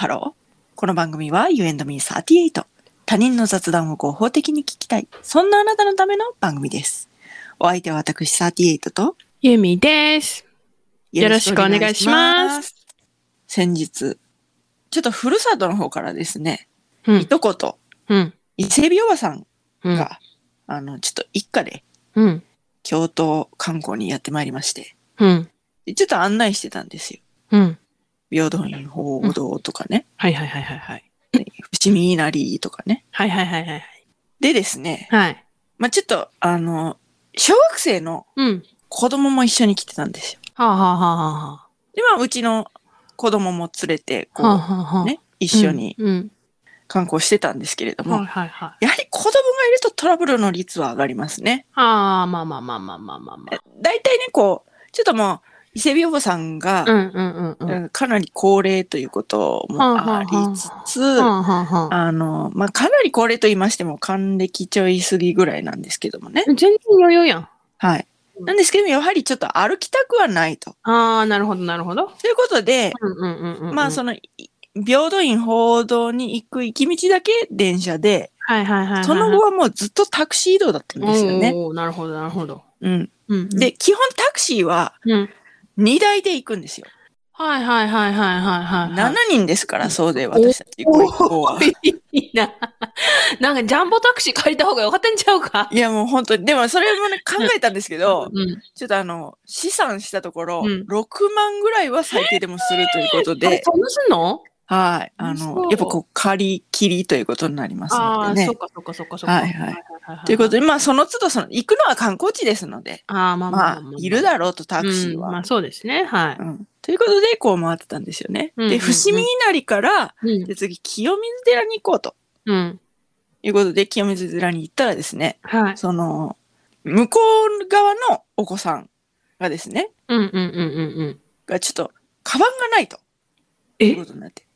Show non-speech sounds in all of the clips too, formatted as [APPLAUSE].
ハロー。この番組は You and me38。他人の雑談を合法的に聞きたい。そんなあなたのための番組です。お相手は私38とゆみです。よろしくお願いします。先日、ちょっとふるさとの方からですね、うん。いとことうん。伊勢海老おばさんうん。が、あの、ちょっと一家でうん。京都観光にやってまいりまして、うん。でちょっと案内してたんですよ。うん。平等院報道とかね、はいはいはいはいはい。伏見稲荷とかね。はいはいはいはい。でですね、はい。まあちょっと、あの、小学生のうん。子供も一緒に来てたんですよ。はあ、はあはあはで、まあうちの子供も連れて、あ、はあこはあはあ。う、ね、一緒にうん。観光してたんですけれどうん。はいも、はいはい。やはり子供がいるとトラブルの率は上がりますね。ああ、まあまあまあまあまあまあまあ。大体ね、こう、ちょっともう、伊勢海老おばさんがかなり高齢ということもありつつ、はあの、まあ、かなり高齢と言いましても、還暦ちょい過ぎぐらいなんですけどもね。全然余裕やん。はい。なんですけども、やはりちょっと歩きたくはないと。ああ、なるほどなるほど。ということで。まあ、その、い平等院報道に行く行き道だけ電車で、はいはいはいはい。その後はもうずっとタクシー移動だったんですよね。おーなるほどなるほど。うん。うん。で、基本タクシーはうん。2台で行くんですよ。はいはいはいはいはいはい。7人ですから、そうで私たち。こうこうは。いいな。なんかジャンボタクシー借りた方がよかったんちゃうか？いやもう本当に、でもそれもね、考えたんですけど、うん。ちょっとあの、試算したところ、うん6万ぐらいは最低でもするということあで、そんなすんの？はい。あの、やっぱこう、借り切りということになりますああ、のでねそっ。かそっかそっかそっか。はいはいはいということで、まあ、その都度、その、行くのは観光地ですので、ああ、まあままあいるだろうと、タクシーは。うんまあそうですね。はい。うんということで、こう回ってたんですよね。で、伏見稲荷から、うんで、次、清水寺に行こうとうん。いうことで、清水寺に行ったらですね、はい。その、向こう側のお子さんがですね、うんうんうんうんうん。がちょっと、カバンがないというえことになって、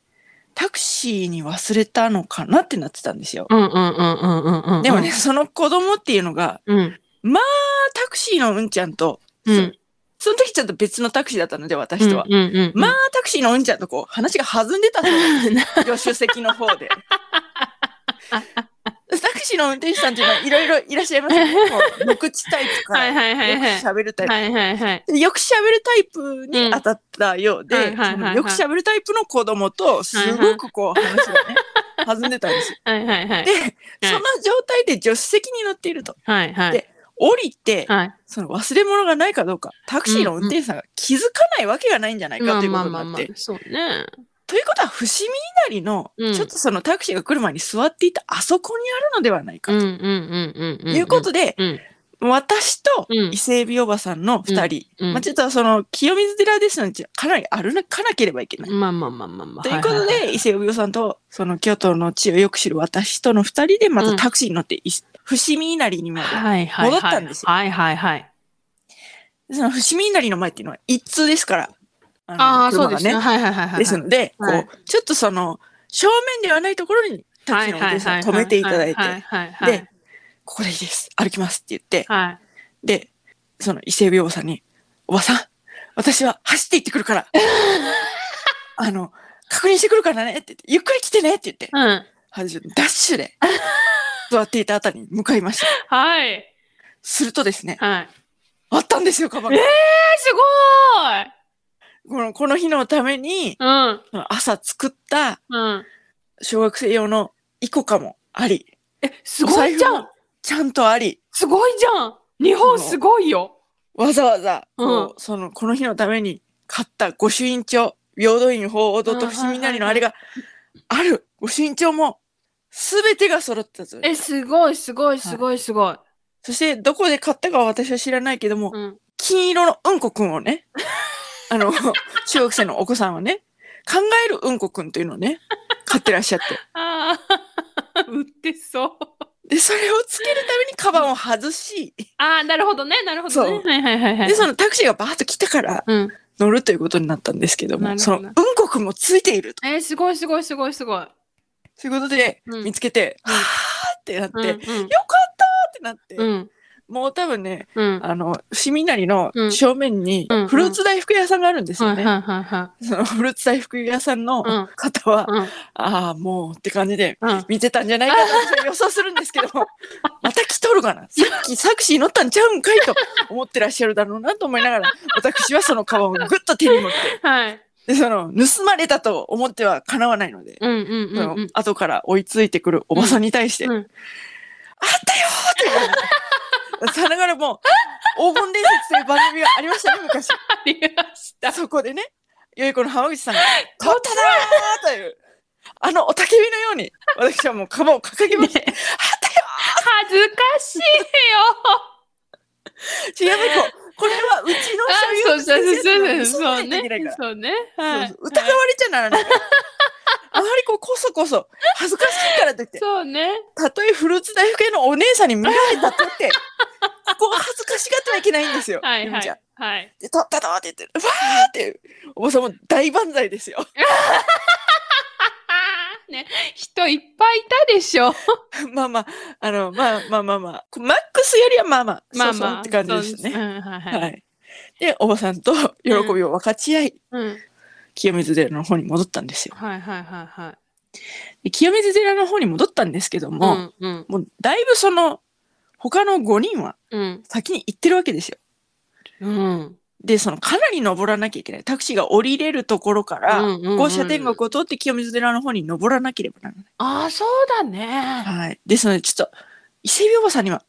タクシーに忘れたのかなってなってたんですよ。うんうんうんうんうんうん。でもね、、その子供っていうのが、うん。タクシーのうんちゃんと、うん。その時ちょっと別のタクシーだったので、私とは。うんうんうん。まあ、タクシーのうんちゃんとこう、話が弾んでたそうです。[LAUGHS] 助手席の方で。タクシーの運転手さんっていうのはいろいろいらっしゃいますね。こう無口タイプから、はいはいはいよくはい。喋るタイプ。はいはいはい。でよく喋るタイプに当たったようで、うんはいはよく喋るタイプの子供と、すごくこう話がね、弾んでたんですよ。はいはいはい。で、その状態で助手席に乗っていると。はいはい。で降りて、はい。その忘れ物がないかどうか、タクシーの運転手さんが気づかないわけがないんじゃないかということになって。そうね。ということは、伏見稲荷の、うんちょっとそのタクシーが来る前に座っていたあそこにあるのではないかと。いうことで、うん。私とうん伊勢海老おばさんの二人、まあ、ちょっとその清水寺ですので、かなり歩かなければいけない。まあまあまあまあまあ。ということで、伊勢海老さんと、その京都の地をよく知る私との二人で、またタクシーに乗って、い伏見稲荷にまで。戻ったんですよはいはいはい。その伏見稲荷の前っていうのは一通ですから。あのああ、そう車がですね。はいはいはいはい。ですので、はいこう、ちょっとその、正面ではないところにタクシーの運転手さん止めていただいて、はいはいはい。で、ここでいいです。歩きますって言って、はい。で、その伊勢海老さんに、おばさん、私は走って行ってくるから、[LAUGHS] あの、確認してくるからねって言って、ゆっくり来てねって言って、うん。ダッシュで、座っていたあたりに向かいました。はい。するとですね、はい。あったんですよ、カバンが。えすごーいこのこの日のために、うん。朝作ったうん。小学生用のイコカもあり、え、すごいじゃんお財布もちゃんとあり、すごいじゃん日本すごいよわざわざ、こううんその、この日のために買った御朱印帳、平等院法王堂と伏見稲荷のあれがある御朱印帳も、すべてが揃ったぞ。え、すごいすごいすごいすごい。そして、どこで買ったかは私は知らないけども、うん。金色のうんこくんをね、あの、[LAUGHS] 中学生のお子さんはね、考えるうんこくんというのをね、買ってらっしゃって。ああ、[LAUGHS] 売ってそう。で、それをつけるためにカバンを外し、ああ、なるほどね、なるほどね。そうはいはいはいはい。で、そのタクシーがバーッと来たからうん。乗るということになったんですけども、どそのうんこくんもついていると。えー、すごいすごいすごいすごい。そういうことで、うん見つけて、うんはーってなって、うんよかったってなって、うん。もう多分ね、うん。あの、伏見稲荷のうん正面にうんフルーツ大福屋さんがあるんですよね。はいはいはいはそのフルーツ大福屋さんのうん方は。ああ、もうって感じでうん。見てたんじゃないかなと予想するんですけども、[LAUGHS] また来とるかな？さっきサクシー乗ったんちゃうんかいと思ってらっしゃるだろうなと思いながら、私はそのカバンをぐっと手に持って、はい。で、その、盗まれたと思っては叶わないので、うんうんそのうんうん。後から追いついてくるおばさんに対して、うんあったよーって言われて。さながらもう、黄金伝説という番組がありましたね、昔。ありました。そこでね、よい子の浜口さんが、取っただーという、あのおたけびのように、私はもうカバンを掲げました。ね恥ずかしいよ。ーやっぱりこれはうちのあ、所有そうね。そうはいそう。疑われちゃならない。あまりこう、こそこそ、恥ずかしいからといって、そうね。たとえフルーツ大福屋のお姉さんに見られたとって、[LAUGHS] ここを恥ずかしがってはいけないんですよ。はいはい。はい。で、取ったぞって言って、わーって、おばさんも大万歳ですよ。[LAUGHS] ね、人いっぱいいたでしょ。まあまあ、あの、まあまあまあまあ、マックスよりはまあまあ、まあまあ。そうそうって感じですね。そううんはいはい。はい。で、おばさんと喜びを分かち合い、うん。清水寺の方に戻ったんですよ。はいはいはいはい。で清水寺の方に戻ったんですけども、うんうんもうだいぶその、他の5人はうん先に行ってるわけですよ。うん。で、そのかなり登らなきゃいけない。タクシーが降りれるところから、うんうんうん五社天国を通って清水寺の方に登らなければならない。ああ、そうだね。はい。ですので、ちょっと、伊勢海老おばさんには、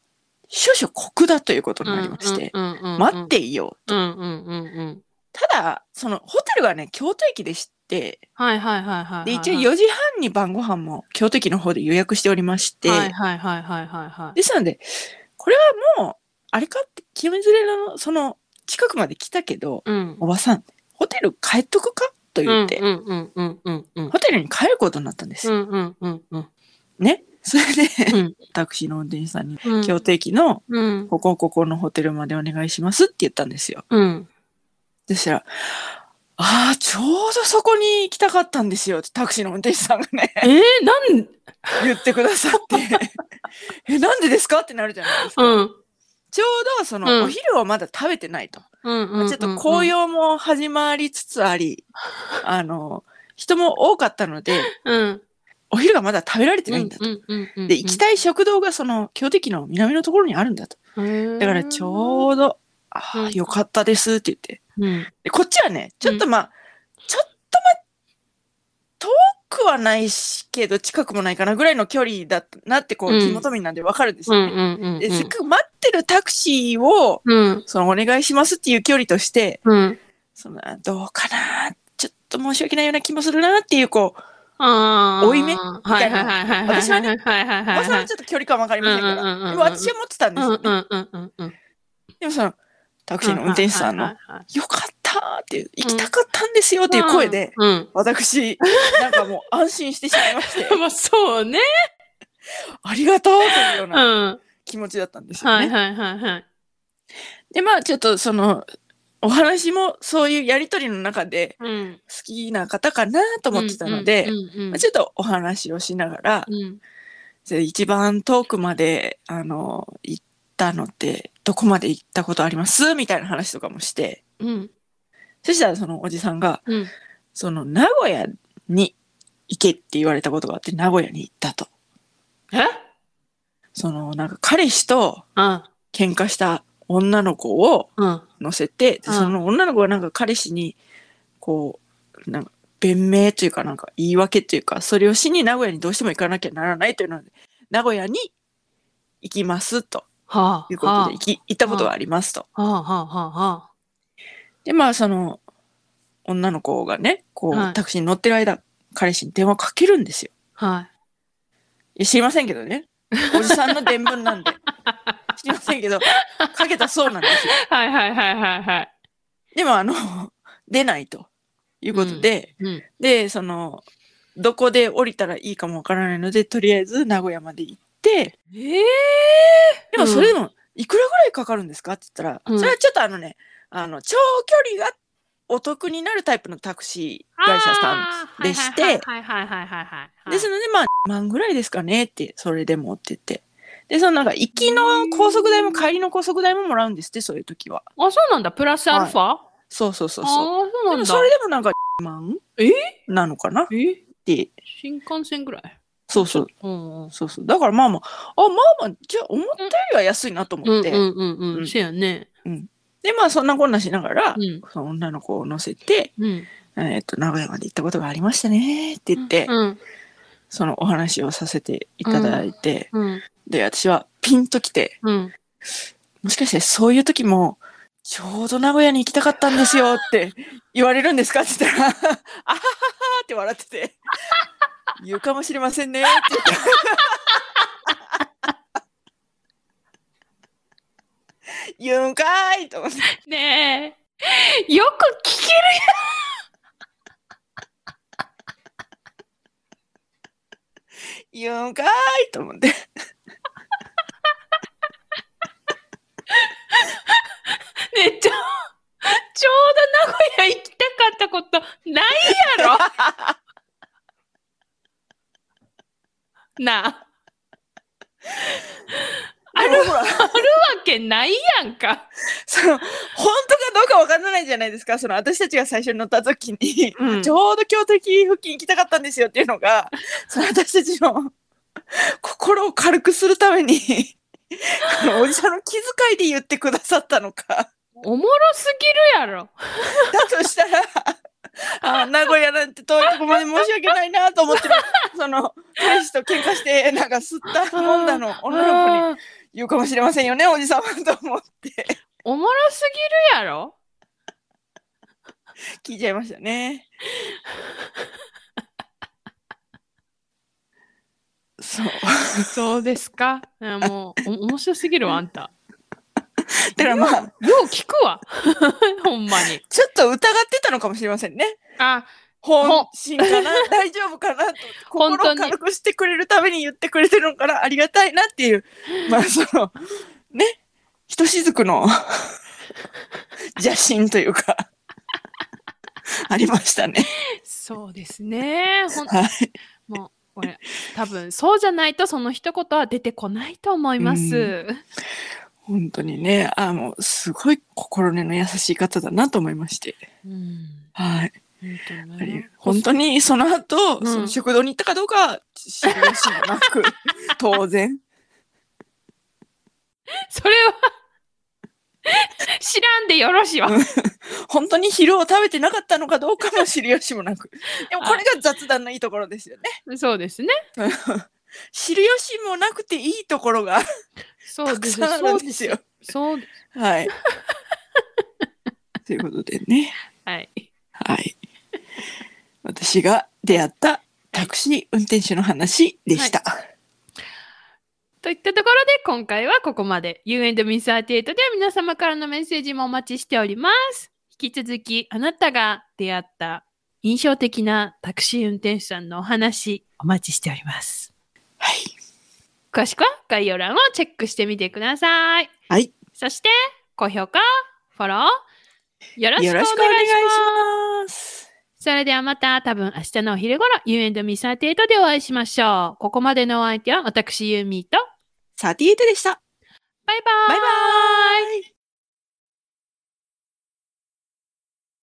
少々酷だということになりまして、うんうんうんうん待っていよう。うんうんうんうん。ただ、その、ホテルがね、京都駅でして、はいはいはいはいはい。で、一応4時半に晩ご飯も京都駅の方で予約しておりまして、はいはいはいはいはいはい。ですので、これはもう、あれかって、清水寺の、その、近くまで来たけど、うん。おばさん、ホテル帰っとくかと言って。ホテルに帰ることになったんですよ。うんうんうんうん。ね。それで、うんタクシーの運転手さんに、うん京都駅の、うん。ここここのホテルまでお願いしますって言ったんですよ。うん。そしたら、ああ、ちょうどそこに行きたかったんですよってタクシーの運転手さんがね、えー、なん、[LAUGHS] 言ってくださって、え、なんでですかってなるじゃないですか。うん。ちょうどその、うんお昼をまだ食べてないと。うんうん。ちょっと紅葉も始まりつつあり、[LAUGHS] あの、人も多かったので、うん。お昼がまだ食べられてないんだと。うんうんうん。で、行きたい食堂がその、京都駅の南のところにあるんだと。いだからちょうど、ああ、うんよかったですって言って。うん。で、こっちはね、ちょっとまあ、ちょっとまあ、遠くはないしけど、近くもないかなぐらいの距離だったなって、こう、うん地元民なんでわかるんですうんよね。で、せっかく待ってるタクシーを、うん。その、お願いしますっていう距離として、うん。その、あどうかなちょっと申し訳ないような気もするなっていう、こう。追い目？はいはいはいはいはい。私はねおばさんはちょっと距離感わかりませんから。でも私は持ってたんですよね。でもその、タクシーの運転手さんの、よかったっていう、行きたかったんですよっていう声で、うん。私、なんかもう安心してしまいまして、[LAUGHS] まあそうね。ありがとうというようう。なん気持ちだったんですよね。はいはいはいはい。で、まあちょっとその、お話もそういうやりとりの中でうん。好きな方かなと思ってたので、ちょっとお話をしながら、うん。で一番遠くまで、あの、行ったのって、どこまで行ったことあります？みたいな話とかもして、うん。そしたらそのおじさんが、うん。その名古屋に行けって言われたことがあって、名古屋に行ったと。え？その、なんか彼氏とうん。喧嘩した女の子をうん。乗せて、でうんその女の子がなんか彼氏に、こう、なんか、弁明というかなんか言い訳というか、それをしに名古屋にどうしても行かなきゃならないというので、名古屋に行きますとはあ。いうことで行き、行ったことがありますと。はあはあはあはで、まあその、女の子がね、こう、はいタクシーに乗ってる間、彼氏に電話かけるんですよ。あ。はい。いや知りませんけどね。おじさんの伝聞なんで。[LAUGHS] 知りませんけど、かけたそうなんですよ。はいはいはいはいはい。でもあの、出ないということで、うん。で、その、どこで降りたらいいかもわからないので、とりあえず名古屋まで行って、ええでもそれでも、いくらぐらいかかるんですか？って言ったら、うんそれはちょっとあのね、あの、長距離がお得になるタイプのタクシー会社さんでしてはいはいはいはいはいはいはい。ですので、まあ、万ぐらいですかね？って、それでもって言って。で、そのなんか、行きの高速代も帰りの高速代ももらうんですって、そういう時は。あ、そうなんだ。プラスアルファ、そうそうそうああそう。ー、そうなんだ。それでもなんか、万え？なのかな？っえて。新幹線ぐらい？そうそう。うんうん。そうそう。だからまあまあ、あ、まあまあ、じゃあ思ったよりは安いなと思って。うんうんうんう。うんんそうやね。で、まあそんなこんなしながら、うんその女の子を乗せて、うん。えっ、と、名古屋まで行ったことがありましたねって言って、うん。そのお話をさせていただいて、うん。で、で、私はピンときて、うん。もしかしてそういう時も、ちょうど名古屋に行きたかったんですよって言われるんですかって言ったら、[LAUGHS] あはははって笑ってて、言うかもしれませんねって言って。言うんかーいと思って。ねえ。よく聞ける言うんかーいと思って。ねえ、ちょ、ちょうど名古屋行きたかったことないやろなあ。あるでもほらわけないやんか。その、本当かどうかわからないじゃないですか。その、私たちが最初に乗った時に、うんちょうど京都駅付近行きたかったんですよっていうのが、[LAUGHS] その私たちの心を軽くするために、おじさんの気遣いで言ってくださったのか。おもろすぎるやろ。だとしたら、[LAUGHS] あ名古屋なんて遠いとこまで申し訳ないなと思ってる、[LAUGHS] その、彼氏と喧嘩して、なんか吸ったもんだの女の子に言うかもしれませんよね、おじさんはと思っておもろすぎるやろ。聞いちゃいましたね。[LAUGHS] そう。そうですか？いやもう、お面白すぎるわ、あんた。だからまあ、よう聞くわ。[LAUGHS] ほんまに。ちょっと疑ってたのかもしれませんね。あ、本心かな？大丈夫かな？と本当に心を軽くしてくれるために言ってくれてるのかなありがたいなっていう [LAUGHS] まあそのね？ひとしずくの [LAUGHS] 邪心というかありましたねそうですね。ほんはいもう、これ、多分、そうじゃないとその一言は出てこないと思います。う本当にねあのすごい心根の優しい方だなと思いましてうん。はい本当ね本当にその後、うんその食堂に行ったかどうかは知る由もなく [LAUGHS] 当然それは、知らんでよろしいわ。本当に昼を食べてなかったのかどうかも知る由もなく。でもこれが雑談のいいところですよね。そうですね。知る由もなくていいところがそうです。たくさんあそうです。るんですよ。そうです。はい。ということでね。はい。はい。私が出会ったタクシー運転手の話でした。といったところで今回はここまで You and Me38 では皆様からのメッセージもお待ちしております。引き続きあなたが出会った印象的なタクシー運転手さんのお話お待ちしております。はい。詳しくは概要欄をチェックしてみてください。はい。そして高評価、フォローよろしくおよ願いします。それではまた多分明日のお昼頃 You and Me38 でお会いしましょう。ここまでのお相手は私ユーミーと38でした。バイバーイバイバーイ